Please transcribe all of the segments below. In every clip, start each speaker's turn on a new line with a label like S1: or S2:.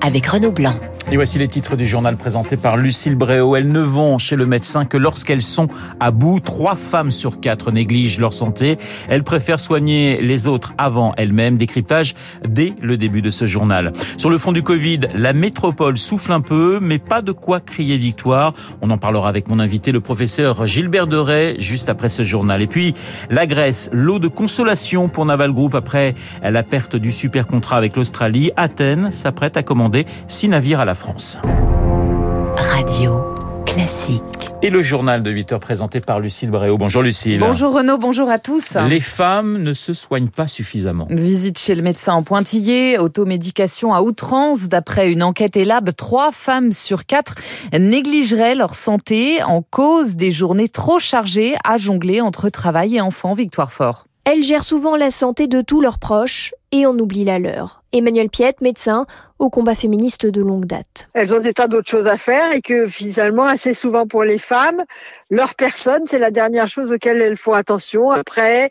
S1: avec Renaud Blanc.
S2: Et voici les titres du journal présenté par Lucille Bréau. Elles ne vont chez le médecin que lorsqu'elles sont à bout. Trois femmes sur quatre négligent leur santé. Elles préfèrent soigner les autres avant elles-mêmes. Décryptage dès le début de ce journal. Sur le front du Covid, la métropole souffle un peu, mais pas de quoi crier victoire. On en parlera avec mon invité, le professeur Gilbert Deray, juste après ce journal. Et puis, la Grèce, l'eau de consolation pour Naval Group après la perte du super contrat avec l'Australie. Athènes s'apprête à commander six navires à la France.
S1: Radio classique.
S2: Et le journal de 8 heures présenté par Lucille Bréau. Bonjour Lucille.
S3: Bonjour Renaud, bonjour à tous.
S2: Les femmes ne se soignent pas suffisamment.
S3: Visite chez le médecin en pointillé, automédication à outrance. D'après une enquête ELAB, trois femmes sur quatre négligeraient leur santé en cause des journées trop chargées à jongler entre travail et enfants. Victoire Fort.
S4: Elles gèrent souvent la santé de tous leurs proches et on oublie la leur. Emmanuel Piette, médecin, au combat féministe de longue date.
S5: Elles ont des tas d'autres choses à faire et que finalement, assez souvent pour les femmes, leur personne, c'est la dernière chose auquel elles font attention. Après,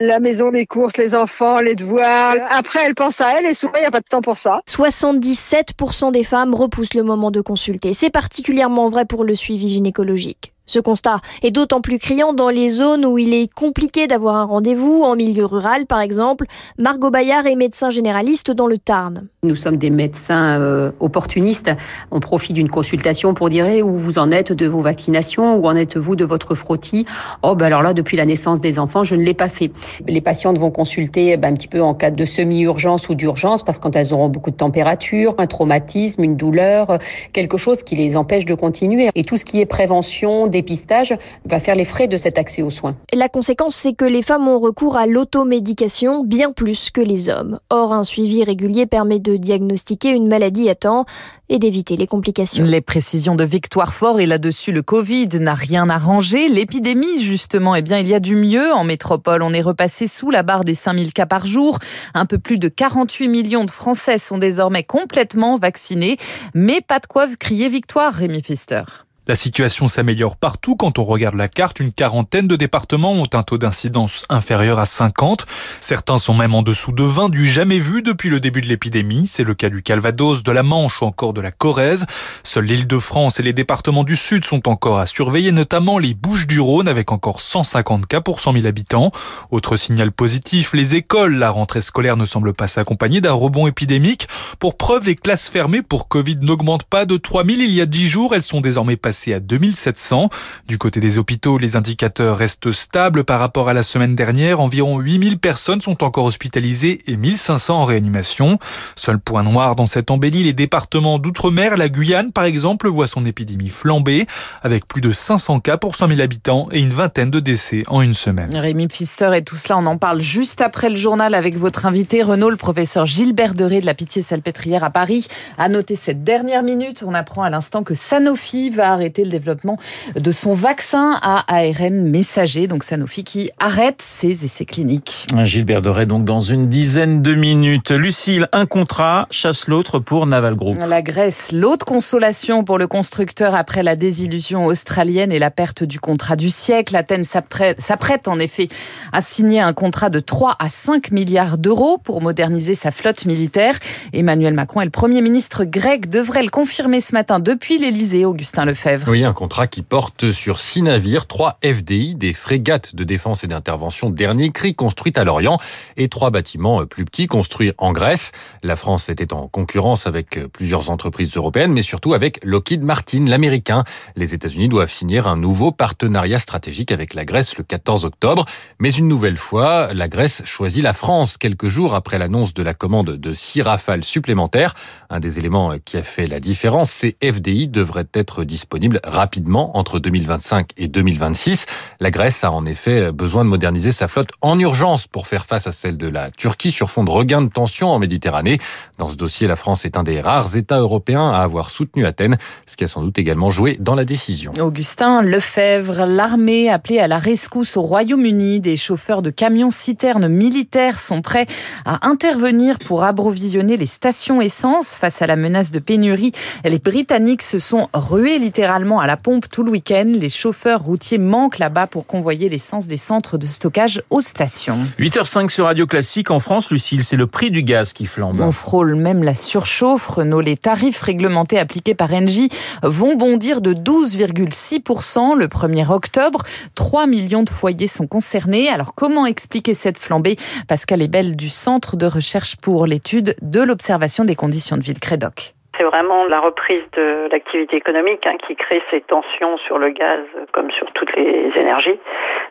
S5: la maison, les courses, les enfants, les devoirs. Après, elles pensent à elles et souvent, il n'y a pas de temps pour ça.
S4: 77% des femmes repoussent le moment de consulter. C'est particulièrement vrai pour le suivi gynécologique. Ce constat est d'autant plus criant dans les zones où il est compliqué d'avoir un rendez-vous, en milieu rural par exemple. Margot Bayard est médecin généraliste dans le Tarn.
S6: Nous sommes des médecins euh, opportunistes. On profite d'une consultation pour dire eh, où vous en êtes de vos vaccinations, où en êtes-vous de votre frottis? Oh, ben alors là, depuis la naissance des enfants, je ne l'ai pas fait. Les patientes vont consulter ben, un petit peu en cas de semi-urgence ou d'urgence, parce que quand elles auront beaucoup de température, un traumatisme, une douleur, quelque chose qui les empêche de continuer. Et tout ce qui est prévention, dépistage, va faire les frais de cet accès aux soins.
S4: La conséquence, c'est que les femmes ont recours à l'automédication bien plus que les hommes. Or, un suivi régulier permet de diagnostiquer une maladie à temps et d'éviter les complications.
S3: Les précisions de Victoire Fort et là-dessus le Covid n'a rien arrangé. L'épidémie justement, eh bien il y a du mieux en métropole. On est repassé sous la barre des 5000 cas par jour. Un peu plus de 48 millions de Français sont désormais complètement vaccinés. Mais pas de quoi crier victoire, Rémi Pfister.
S7: La situation s'améliore partout quand on regarde la carte. Une quarantaine de départements ont un taux d'incidence inférieur à 50. Certains sont même en dessous de 20, du jamais vu depuis le début de l'épidémie. C'est le cas du Calvados, de la Manche ou encore de la Corrèze. Seule l'île de France et les départements du Sud sont encore à surveiller, notamment les Bouches du Rhône avec encore 150 cas pour 100 000 habitants. Autre signal positif, les écoles. La rentrée scolaire ne semble pas s'accompagner d'un rebond épidémique. Pour preuve, les classes fermées pour Covid n'augmentent pas de 3000 il y a 10 jours. Elles sont désormais passées à 2700. Du côté des hôpitaux, les indicateurs restent stables par rapport à la semaine dernière. Environ 8000 personnes sont encore hospitalisées et 1500 en réanimation. Seul point noir dans cette embellie, les départements d'outre-mer, la Guyane par exemple, voit son épidémie flamber avec plus de 500 cas pour 100 000 habitants et une vingtaine de décès en une semaine.
S3: Rémi Pfister et tout cela, on en parle juste après le journal avec votre invité Renaud, le professeur Gilbert Deré de la Pitié-Salpêtrière à Paris. À noter cette dernière minute, on apprend à l'instant que Sanofi va arrêter le développement de son vaccin à ARN messager. Donc Sanofi qui arrête ses essais cliniques.
S2: Gilbert Doré donc dans une dizaine de minutes. Lucille, un contrat chasse l'autre pour Naval Group.
S3: La Grèce, l'autre consolation pour le constructeur après la désillusion australienne et la perte du contrat du siècle. Athènes s'apprête en effet à signer un contrat de 3 à 5 milliards d'euros pour moderniser sa flotte militaire. Emmanuel Macron et le Premier ministre grec devraient le confirmer ce matin depuis l'Elysée, Augustin Lefebvre.
S8: Oui, un contrat qui porte sur six navires, trois FDI, des frégates de défense et d'intervention dernier cri construites à Lorient et trois bâtiments plus petits construits en Grèce. La France était en concurrence avec plusieurs entreprises européennes, mais surtout avec Lockheed Martin, l'américain. Les États-Unis doivent finir un nouveau partenariat stratégique avec la Grèce le 14 octobre. Mais une nouvelle fois, la Grèce choisit la France quelques jours après l'annonce de la commande de six rafales supplémentaires. Un des éléments qui a fait la différence, ces FDI devraient être disponibles disponible rapidement entre 2025 et 2026. La Grèce a en effet besoin de moderniser sa flotte en urgence pour faire face à celle de la Turquie sur fond de regain de tension en Méditerranée. Dans ce dossier, la France est un des rares États européens à avoir soutenu Athènes, ce qui a sans doute également joué dans la décision.
S3: Augustin Lefebvre, l'armée appelée à la rescousse au Royaume-Uni, des chauffeurs de camions citernes militaires sont prêts à intervenir pour approvisionner les stations essence face à la menace de pénurie. Les Britanniques se sont rués littéralement à la pompe tout le week-end. Les chauffeurs routiers manquent là-bas pour convoyer l'essence des centres de stockage aux stations.
S2: 8h05 sur Radio Classique en France, Lucille, c'est le prix du gaz qui flambe.
S3: On frôle même la surchauffe. Renault, les tarifs réglementés appliqués par Engie vont bondir de 12,6% le 1er octobre. 3 millions de foyers sont concernés. Alors comment expliquer cette flambée? Pascal Ebel du Centre de recherche pour l'étude de l'observation des conditions de vie de Crédoc.
S9: C'est vraiment la reprise de l'activité économique hein, qui crée ces tensions sur le gaz comme sur toutes les énergies.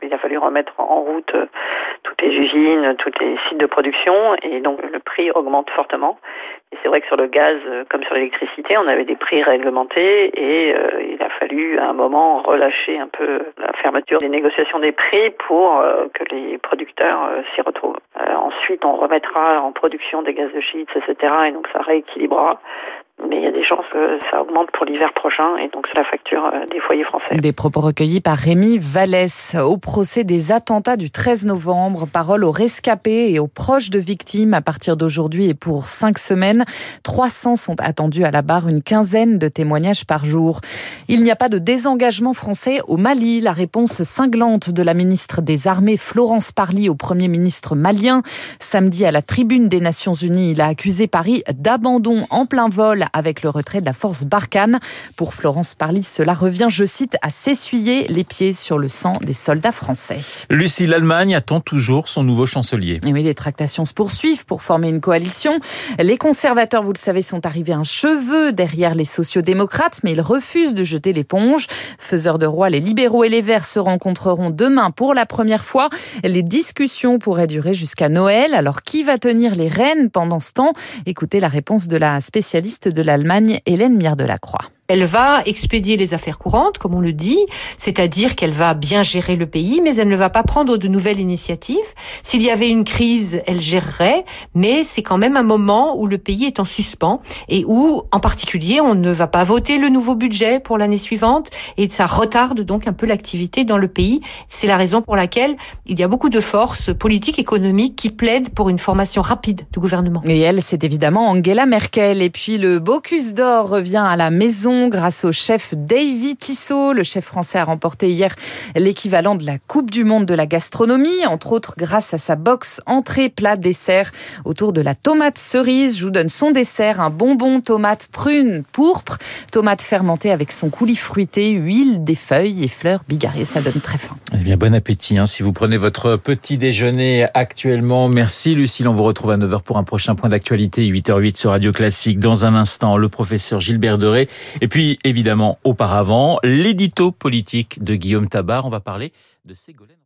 S9: Il a fallu remettre en route euh, toutes les usines, tous les sites de production et donc le prix augmente fortement. C'est vrai que sur le gaz euh, comme sur l'électricité, on avait des prix réglementés et euh, il a fallu à un moment relâcher un peu la fermeture des négociations des prix pour euh, que les producteurs euh, s'y retrouvent. ensuite, on remettra en production des gaz de schiste, etc. Et donc ça rééquilibrera mais il y a des chances que ça augmente pour l'hiver prochain et donc c'est la facture euh, des foyers français.
S3: Des propos recueillis par Rémi Vallès au procès des attentats du 13 novembre. Parole aux rescapés et aux proches de victimes à partir d'aujourd'hui et pour cinq semaines. 300 sont attendus à la barre, une quinzaine de témoignages par jour. Il n'y a pas de désengagement français au Mali. La réponse cinglante de la ministre des Armées Florence Parly au Premier ministre malien. Samedi à la tribune des Nations Unies, il a accusé Paris d'abandon en plein vol avec le retrait de la force Barkhane. Pour Florence Parly, cela revient, je cite, à s'essuyer les pieds sur le sang des soldats français.
S2: Lucie, l'Allemagne attend toujours son nouveau chancelier.
S3: Et oui, les tractations se poursuivent pour former une coalition. Les conservateurs, vous le savez, sont arrivés un cheveu derrière les sociodémocrates, mais ils refusent de jeter l'éponge. Faiseurs de roi, les libéraux et les verts se rencontreront demain pour la première fois. Les discussions pourraient durer jusqu'à Noël. Alors, qui va tenir les rênes pendant ce temps? Écoutez la réponse de la spécialiste de l'Allemagne, Hélène Mière de la Croix.
S10: Elle va expédier les affaires courantes, comme on le dit, c'est-à-dire qu'elle va bien gérer le pays, mais elle ne va pas prendre de nouvelles initiatives. S'il y avait une crise, elle gérerait, mais c'est quand même un moment où le pays est en suspens et où, en particulier, on ne va pas voter le nouveau budget pour l'année suivante et ça retarde donc un peu l'activité dans le pays. C'est la raison pour laquelle il y a beaucoup de forces politiques, économiques qui plaident pour une formation rapide du gouvernement.
S3: Et elle, c'est évidemment Angela Merkel. Et puis le Bocuse d'Or revient à la maison grâce au chef Davy Tissot. Le chef français a remporté hier l'équivalent de la Coupe du Monde de la gastronomie, entre autres grâce à sa box entrée, plat, dessert autour de la tomate cerise. Je vous donne son dessert, un bonbon tomate prune pourpre, tomate fermentée avec son coulis fruité, huile, des feuilles et fleurs bigarrées. Ça donne très faim.
S2: Eh bien, bon appétit hein, si vous prenez votre petit déjeuner actuellement. Merci Lucille, on vous retrouve à 9h pour un prochain point d'actualité, 8h08 sur Radio Classique. Dans un instant, le professeur Gilbert Deré. Et puis, évidemment, auparavant, l'édito politique de Guillaume Tabar. On va parler de Ségolène.